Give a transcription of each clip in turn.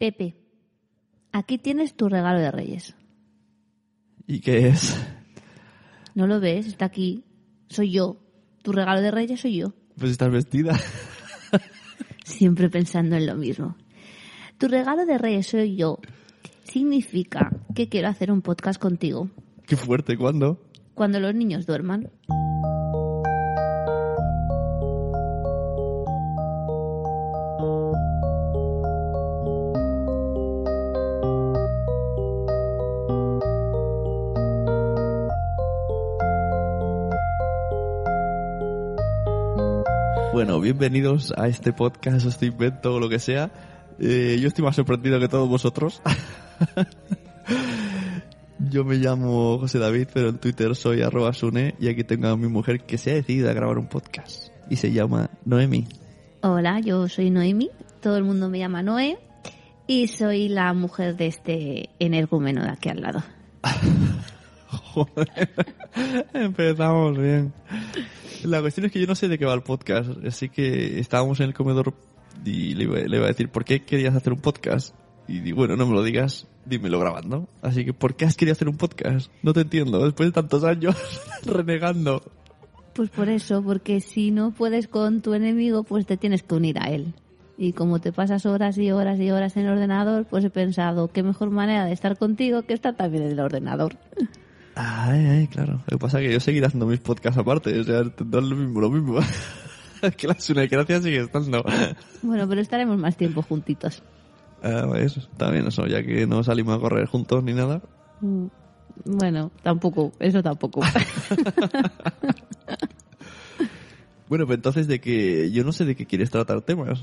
Pepe, aquí tienes tu regalo de Reyes. ¿Y qué es? ¿No lo ves? Está aquí. Soy yo. Tu regalo de Reyes soy yo. Pues estás vestida. Siempre pensando en lo mismo. Tu regalo de Reyes soy yo. Significa que quiero hacer un podcast contigo. Qué fuerte, ¿cuándo? Cuando los niños duerman. Bueno, bienvenidos a este podcast, este invento o lo que sea. Eh, yo estoy más sorprendido que todos vosotros. yo me llamo José David, pero en Twitter soy arroba sune y aquí tengo a mi mujer que se ha decidido a grabar un podcast y se llama Noemi. Hola, yo soy Noemi. Todo el mundo me llama Noé y soy la mujer de este energúmeno de aquí al lado. Joder, empezamos bien. La cuestión es que yo no sé de qué va el podcast, así que estábamos en el comedor y le iba, le iba a decir, ¿por qué querías hacer un podcast? Y di, bueno, no me lo digas, dímelo grabando. Así que, ¿por qué has querido hacer un podcast? No te entiendo, después de tantos años renegando. Pues por eso, porque si no puedes con tu enemigo, pues te tienes que unir a él. Y como te pasas horas y horas y horas en el ordenador, pues he pensado, qué mejor manera de estar contigo que estar también en el ordenador. Ay, ay, claro. Lo que pasa es que yo seguiré haciendo mis podcasts aparte, o sea, no es lo mismo, lo mismo. que la gracia sigue estando. Bueno, pero estaremos más tiempo juntitos. Ah, eso, está bien eso, ya que no salimos a correr juntos ni nada. Mm, Bueno, tampoco, eso tampoco. Bueno, pues entonces de que yo no sé de qué quieres tratar temas.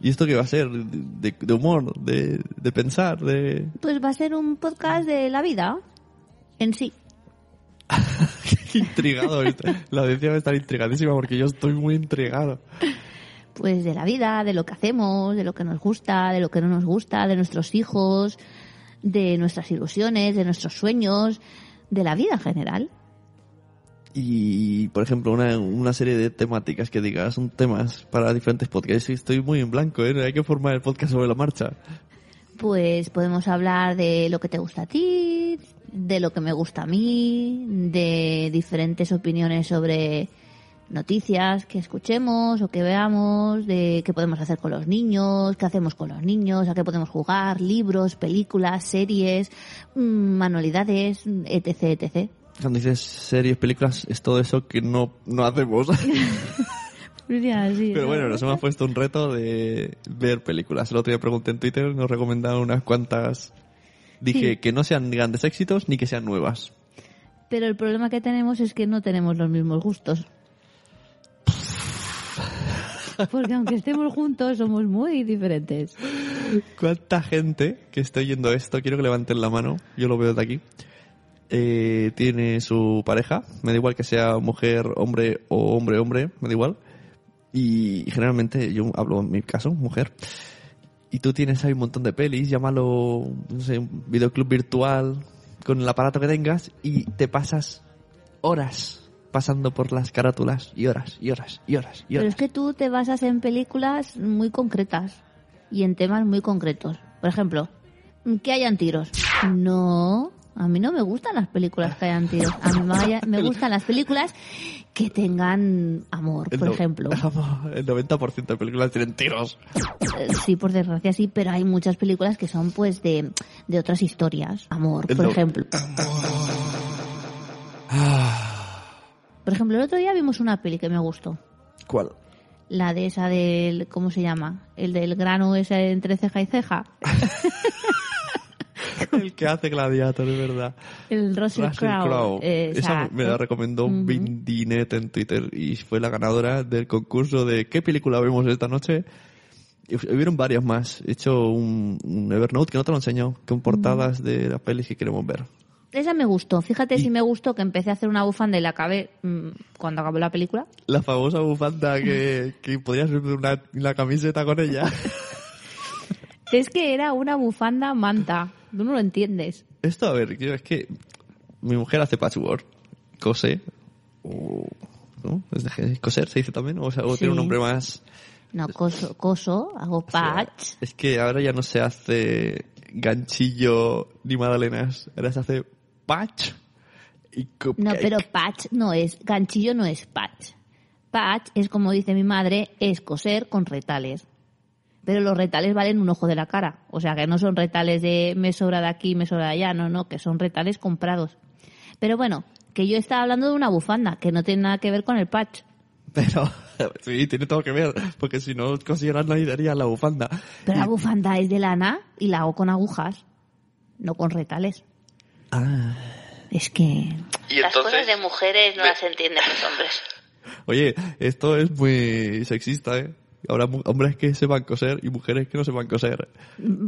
¿Y esto qué va a ser? ¿De, de- de humor? De, ¿De pensar? ¿De...? Pues va a ser un podcast de la vida en sí. Qué intrigado. La audiencia va a estar intrigadísima porque yo estoy muy intrigado. Pues de la vida, de lo que hacemos, de lo que nos gusta, de lo que no nos gusta, de nuestros hijos, de nuestras ilusiones, de nuestros sueños, de la vida en general. Y, por ejemplo, una, una serie de temáticas que digas, son temas para diferentes podcasts. Estoy muy en blanco, ¿eh? Hay que formar el podcast sobre la marcha. Pues podemos hablar de lo que te gusta a ti, de lo que me gusta a mí, de diferentes opiniones sobre noticias que escuchemos o que veamos, de qué podemos hacer con los niños, qué hacemos con los niños, a qué podemos jugar, libros, películas, series, mm, manualidades, etc, etc. Cuando dices series, películas, es todo eso que no, no hacemos. Pero bueno, nos hemos puesto un reto de ver películas. El otro día pregunté en Twitter, nos recomendaron unas cuantas. Dije Sí. que no sean grandes éxitos ni que sean nuevas. Pero el problema que tenemos es que no tenemos los mismos gustos. Porque aunque estemos juntos, somos muy diferentes. ¿Cuánta gente que esté oyendo esto, quiero que levanten la mano, yo lo veo de aquí, eh, tiene su pareja, me da igual que sea mujer, hombre o hombre, hombre, me da igual. Y generalmente yo hablo en mi caso, mujer. Y tú tienes ahí un montón de pelis, llámalo, no sé, un videoclub virtual, con el aparato que tengas, y te pasas horas pasando por las carátulas, y horas, y horas, y horas, y Pero horas. es que tú te basas en películas muy concretas y en temas muy concretos. Por ejemplo, que hayan tiros. No, a mí no me gustan las películas que hayan tiros. A mí me, gustan las películas que tengan amor, por no- ejemplo. El 90% de películas tienen tiros. Eh, Sí, por desgracia sí, pero hay muchas películas que son pues de, de otras historias. Amor, El por no- ejemplo. Por ejemplo, el otro día vimos una peli que me gustó. ¿Cuál? La de esa del, ¿cómo se llama? El del grano ese entre ceja y ceja. El que hace Gladiator, es verdad. El Russell, Russell Crowe. Crowe. Eh, Esa me la recomendó Ujú. Vindinet en Twitter y fue la ganadora del concurso de ¿qué película vemos esta noche? Hubieron varias más. He hecho un, un Evernote que no te lo enseño, con portadas de las pelis que queremos ver. Esa me gustó. Fíjate Y- si me gustó que empecé a hacer una bufanda y la acabé mm, cuando acabó la película. La famosa bufanda que, que podrías ver una, una camiseta con ella. Es que era una bufanda manta. Tú no lo entiendes. Esto, a ver, yo- es que mi mujer hace patchwork, cose, o, ¿no? Coser se dice también, o, sea, o Sí. tiene un nombre más, No, coso, coso, hago O sea, patch. es que ahora ya no se hace ganchillo ni magdalenas. Ahora se hace patch y cupcake. No, pero patch no es, ganchillo no es patch. Patch es como dice mi madre, es coser con retales. Pero los retales valen un ojo de la cara. O sea que no son retales de me sobra de aquí, me sobra de allá, no, no, que son retales comprados. Pero bueno, que yo estaba hablando de una bufanda, que no tiene nada que ver con el patch. Pero sí, tiene todo que ver, porque si no consiguieran nadie daría la bufanda. Pero la bufanda es de lana y la hago con agujas, no con retales. Ah. Es que... Y Las cosas de mujeres no las entienden los hombres. Oye, esto es muy sexista, ¿eh? Habrá hombres que sepan coser y mujeres que no sepan coser.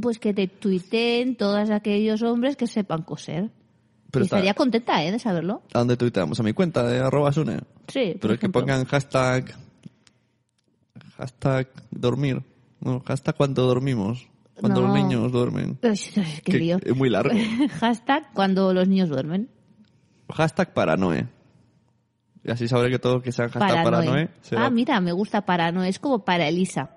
Pues que te tuiteen todos aquellos hombres que sepan coser. Pero y estaría contenta, ¿eh? De saberlo. ¿A dónde tuiteamos? A mi cuenta de arroba sune. Sí, Pero es que pongan hashtag... Hashtag dormir. No, hashtag cuando dormimos. Cuando No. los niños duermen. Uy, qué Que lío. es muy largo. Hashtag cuando los niños duermen. Hashtag paranoe. Y así sabré que todo que sean hashtag Paranoe. paranoe será... Ah, mira, me gusta paranoe. Es como para Elisa.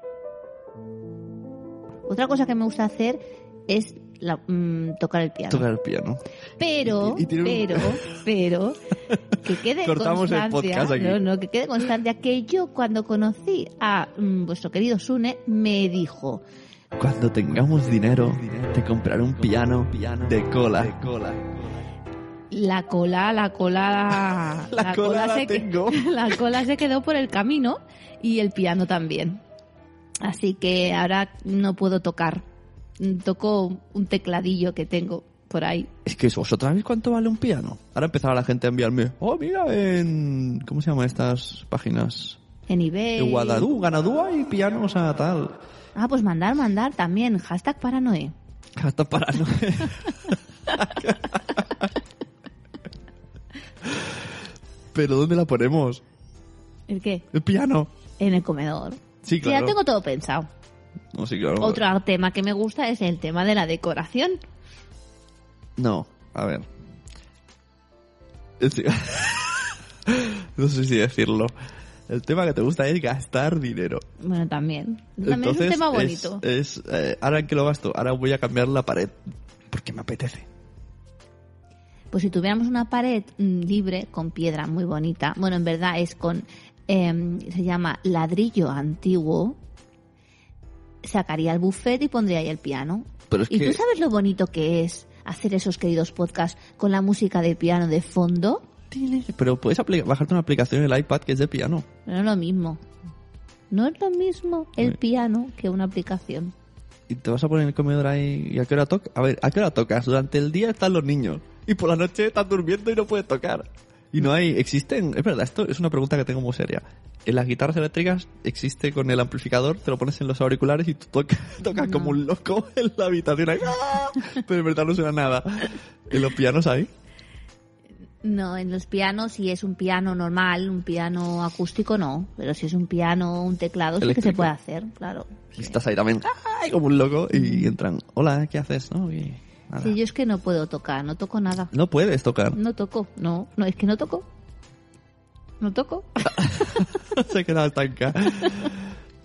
Otra cosa que me gusta hacer es la- mm, tocar el piano. Tocar el piano. Pero, Y- y tiene un- pero, pero, que quede Cortamos el podcast aquí. no, no, que quede constancia que yo cuando conocí a mm, vuestro querido Sune me dijo, Cuando tengamos dinero, te compraré un piano de cola. La cola, la cola, La cola la se que- tengo. la cola se quedó por el camino y el piano también. Así que ahora no puedo tocar. Toco un tecladillo que tengo por ahí. Es que vosotras sabéis cuánto vale un piano. Ahora empezaba la gente a enviarme, oh, mira, en... ¿Cómo se llaman estas páginas? En eBay. En Guadalú, Ganadú hay pianos a tal. Ah, pues mandar, mandar también. Hashtag paranoe. Hasta para Pero ¿dónde la ponemos? ¿El qué? El piano. En el comedor. Sí, claro. ya tengo todo pensado. No, sí, claro. Otro tema que me gusta es el tema de la decoración. No, a ver. No sé si decirlo. El tema que te gusta es gastar dinero. Bueno, también. También Entonces, es un tema es- bonito. Es, eh, ahora en que lo gasto, ahora voy a cambiar la pared porque me apetece. Pues si tuviéramos una pared mm, libre con piedra muy bonita, bueno, en verdad es con, em, se llama ladrillo antiguo, sacaría el buffet y pondría ahí el piano. Pero es ¿Y que tú sabes lo bonito que es hacer esos queridos podcasts con la música de piano de fondo? pero puedes bajarte una aplicación en el iPad que es de piano. No es lo mismo. No es lo mismo el piano que una aplicación. Y te vas a poner en el comedor ahí y a qué hora toca. A ver, ¿a qué hora tocas? Durante el día están los niños y por la noche están durmiendo y no puedes tocar. Y no hay, existen, es verdad, esto es una pregunta que tengo muy seria. En las guitarras eléctricas existe con el amplificador, te lo pones en los auriculares y tú toca- tocas No. como un loco en la habitación ahí. ¡ah! Pero en verdad no suena nada. En los pianos hay. No, en los pianos, si es un piano normal, un piano acústico, no. Pero si es un piano, un teclado, sí que se puede hacer, claro. Y estás ahí también, ¡ay! como un loco y entran, hola, ¿qué haces? No, Y nada. Sí, yo es que no puedo tocar, no toco nada. No puedes tocar. No toco, no, no, es que no toco. No toco. se ha quedado estanca.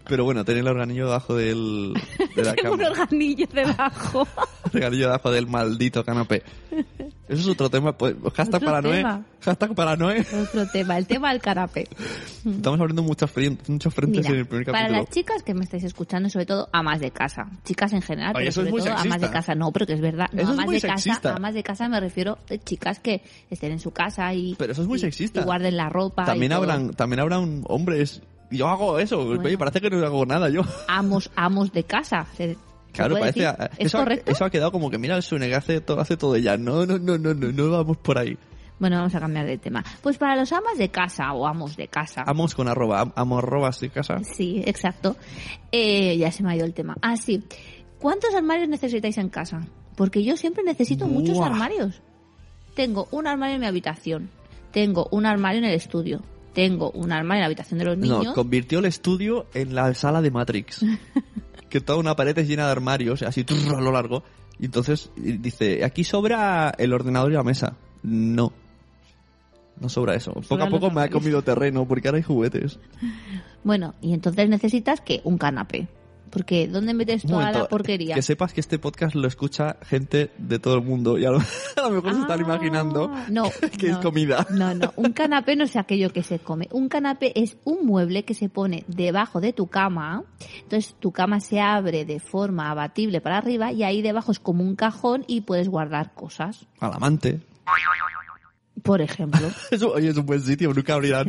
Pero bueno, tener el organillo debajo del, de la Tengo un cama. organillo debajo. El organillo debajo del maldito canapé. Eso es otro tema. Pues, hashtag Otro paranoe. tema. Hashtag paranoe. Otro tema, el tema del canapé. Estamos abriendo muchos frentes, muchos frentes Mira, en el primer para capítulo. las chicas que me estáis escuchando, sobre todo amas de casa, chicas en general, Oye, pero eso es sobre muy todo amas de casa, no, pero que es verdad, no, Eso es amas muy de casa, amas de casa me refiero a chicas que estén en su casa y Pero eso es muy y- sexista. y guarden la ropa. y También todo. habrán, también habrán hombres. Yo hago eso. Oye, parece que no hago nada yo. amos, amos de casa. Se- Claro, parece. ¿Es eso, ha- correcto? eso ha quedado como que mira el Sune que hace todo, hace todo ella. No, no, no, no, no, no vamos por ahí. Bueno, vamos a cambiar de tema. Pues para los amas de casa o amos de casa. Amos con arroba, am- amo arrobas de casa. Sí, exacto. Eh, ya se me ha ido el tema. Ah, sí. ¿Cuántos armarios necesitáis en casa? Porque yo siempre necesito muchos armarios. Tengo un armario en mi habitación. Tengo un armario en el estudio. Tengo un armario en la habitación de los niños. No, convirtió el estudio en la sala de Matrix. que toda una pared es llena de armarios, así a lo largo. Y entonces dice, aquí sobra el ordenador y la mesa. No. No sobra eso. Poco a poco me ha comido terreno porque ahora hay juguetes. Bueno, y entonces necesitas que un canapé. Porque ¿dónde metes toda momento, la porquería? Que sepas que este podcast lo escucha gente de todo el mundo y a lo, a lo mejor se están Ah, imaginando no, que es comida. No, no, un canapé no es aquello que se come. Un canapé es un mueble que se pone debajo de tu cama. Entonces tu cama se abre de forma abatible para arriba y ahí debajo es como un cajón y puedes guardar cosas. Al amante. Por ejemplo. Oye, es un buen sitio, nunca abrirán.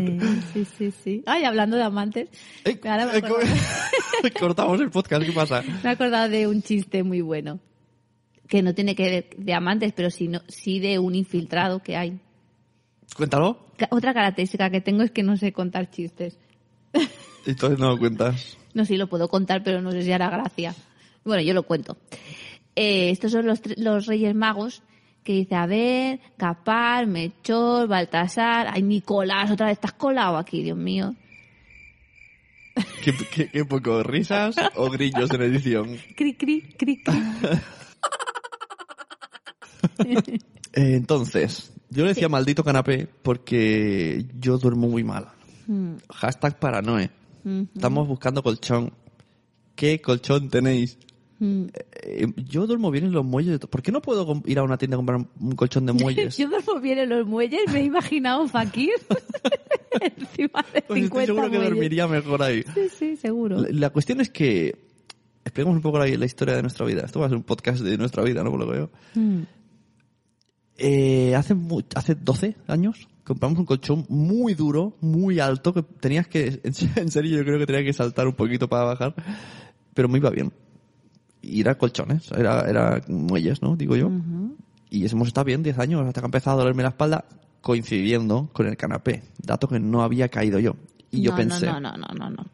Sí, sí, sí, sí. Ay, hablando de amantes, Eh, ahora me eh, Cortamos el podcast, ¿qué pasa? me he acordado de un chiste muy bueno. Que no tiene que ver de amantes, pero sí, no- sí de un infiltrado que hay. Cuéntalo. Otra característica que tengo es que no sé contar chistes. Entonces no lo cuentas. No si lo puedo contar, pero no sé si hará gracia. Bueno, yo lo cuento. Eh, estos son los, los Reyes Magos que dice, a ver, Capar, Melchor, Baltasar, ay, Nicolás, otra vez estás colado aquí, Dios mío. ¿Qué, qué, qué poco? ¿Risas o grillos en edición? Cri, cri, cri, cri. Eh, entonces, yo le decía maldito canapé porque yo duermo muy mal. Mm, Hashtag paranoe. mm, Estamos buscando colchón. ¿Qué colchón tenéis? mm. Eh, yo duermo bien en los muelles. ¿Por qué no puedo ir a una tienda a comprar un colchón de muelles? Yo duermo bien en los muelles, me he imaginado un fakir encima de Pues 50 estoy seguro que dormiría mejor ahí. Sí, sí, seguro. La, la cuestión es que... Expliquemos un poco la, la historia de nuestra vida. Esto va a ser un podcast de nuestra vida, ¿no? Por lo que veo. Mm. Eh, hace, hace 12 años compramos un colchón muy duro, muy alto, que tenías que, en serio yo creo que tenía que saltar un poquito para bajar, pero me iba bien. Y era colchones, era, era muelles, ¿no? Digo yo. Ujú. Y hemos estado bien 10 años hasta que ha empezado a dolerme la espalda coincidiendo con el canapé, dato que no había caído yo. Y yo no, pensé, No, no, no, no, no.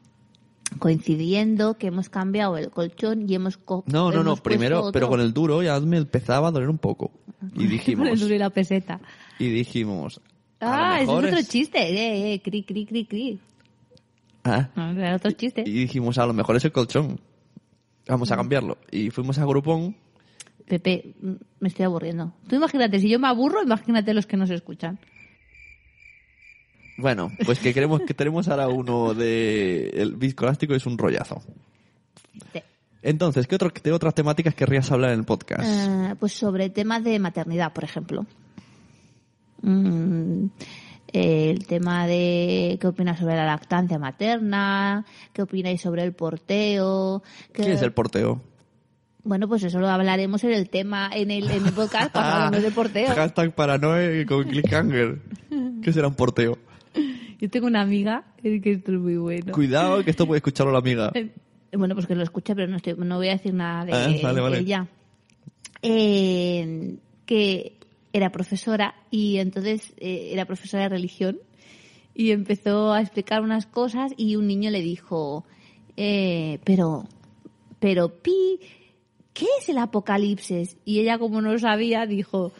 Coincidiendo que hemos cambiado el colchón y hemos... co- no, no, no, primero, pero con el duro ya me empezaba a doler un poco. Y Con el dijimos, duro y la peseta. y dijimos, Ah, ese es otro es- chiste. Eh, eh, cri, cri, cri, cri. Ah, No, era otro chiste. Y dijimos, a lo mejor es el colchón. Vamos a cambiarlo. Y fuimos a Groupon. Pepe, me estoy aburriendo. Tú imagínate, si yo me aburro, imagínate los que nos escuchan. Bueno, pues que queremos que tenemos ahora uno de el viscoelástico es un rollazo. Sí. Entonces, ¿qué, otro, qué otras temáticas querrías hablar en el podcast? Eh, pues sobre temas de maternidad, por ejemplo. Mm, el tema de qué opinas sobre la lactancia materna, qué opináis sobre el porteo. qué- ¿Qué es el porteo? Bueno, pues eso lo hablaremos en el tema, en el, en el podcast cuando hablemos de porteo. Hashtag paranoia con clickhanger. ¿Qué será un porteo? Yo tengo una amiga que esto es muy bueno. Cuidado, que esto puede escucharlo la amiga. Eh, Bueno, pues que lo escuche, pero no, estoy, no voy a decir nada de, Ah, vale, vale. de ella. Eh, que era profesora y entonces eh, era profesora de religión y empezó a explicar unas cosas y un niño le dijo, eh, pero, pero Pi, ¿qué es el apocalipsis? Y ella como no lo sabía dijo,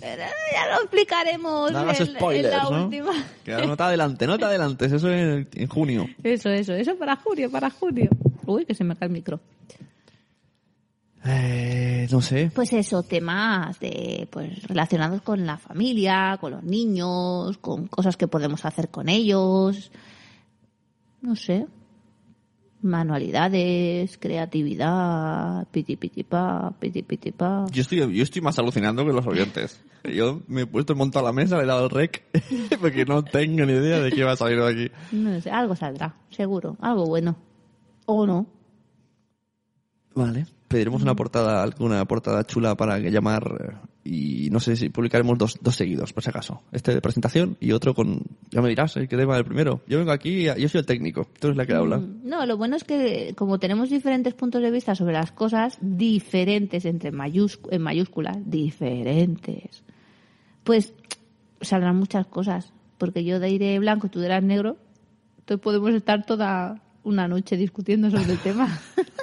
"Eh, ya lo explicaremos No en, en spoilers, la ¿no? última. No te adelantes, no te adelantes. Eso en, en junio. Eso, eso, eso para junio, para junio. Uy, que se me cae el micro. Eh, no sé. Pues eso, temas de, pues, relacionados con la familia, con los niños, con cosas que podemos hacer con ellos. No sé. Manualidades, creatividad, piti piti pa, piti piti pa. Yo estoy, yo estoy más alucinando que los oyentes. Yo me he puesto el monto a la mesa, le he dado el rec, porque no tengo ni idea de qué va a salir de aquí. No sé, algo saldrá, seguro, algo bueno. O no. Vale. Pediremos una portada, alguna portada chula para que llamar eh, y no sé si publicaremos dos, dos seguidos, por si acaso. Este de presentación y otro con, ya me dirás, el que tema el primero. Yo vengo aquí, yo soy el técnico, tú eres la que habla. Mm, No, lo bueno es que como tenemos diferentes puntos de vista sobre las cosas, diferentes entre mayúscu- en mayúsculas, diferentes, pues saldrán muchas cosas. Porque yo de iré blanco y tú eras negro, entonces podemos estar toda una noche discutiendo sobre el tema.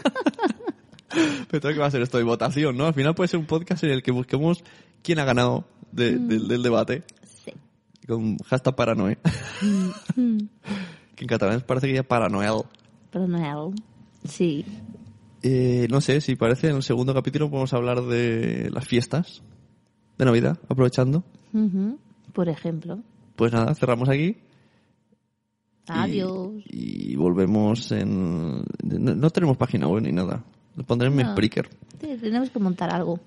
Pero tengo que va a ser esto de votación, ¿no? Al final puede ser un podcast en el que busquemos quién ha ganado de- del- del debate. Sí. Con hashtag paranoia. que en catalán parece que ya paranoel. Pero no, sí. Eh, no sé, si parece, en el segundo capítulo podemos hablar de las fiestas de Navidad, aprovechando. Por ejemplo. Pues nada, cerramos aquí. y- Adiós. Y, volvemos en... No, no tenemos página web ni nada. Lo pondré en mi No. Spreaker. Sí, tenemos que montar algo.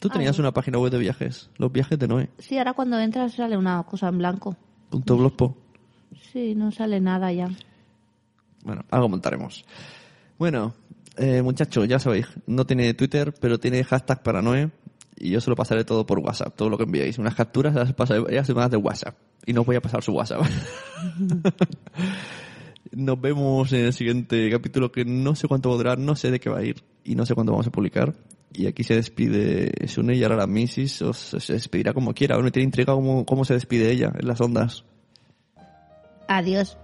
Tú tenías una página web de viajes. Los viajes de Noé. Sí, ahora cuando entras sale una cosa en blanco. Punto blogspot. Sí, no sale nada ya. Bueno, algo montaremos. Bueno, eh, muchachos, ya sabéis, no tiene Twitter, pero tiene hashtag para Noé. Y yo se lo pasaré todo por WhatsApp, todo lo que enviéis. Unas capturas las pasaré ya semanas de WhatsApp. Y no os voy a pasar su WhatsApp. Nos vemos en el siguiente capítulo que no sé cuánto va a durar, no sé de qué va a ir y no sé cuándo vamos a publicar. Y aquí se despide Sune y ahora la Mrs. os, se despedirá como quiera. Bueno, tiene intriga cómo, cómo se despide ella en las ondas. Adiós.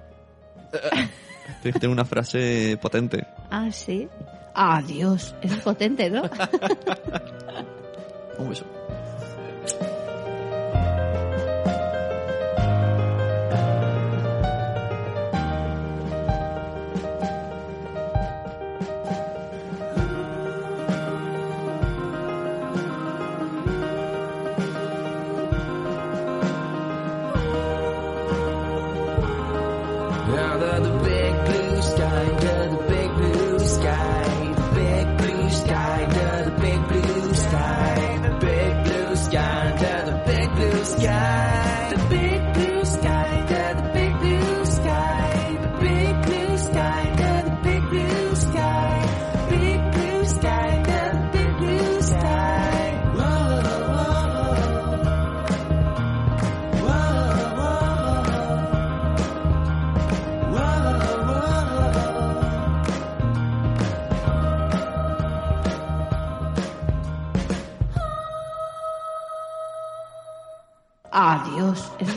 Tiene que tener una frase potente. Ah, sí. Adiós. Es potente, ¿no? Un beso.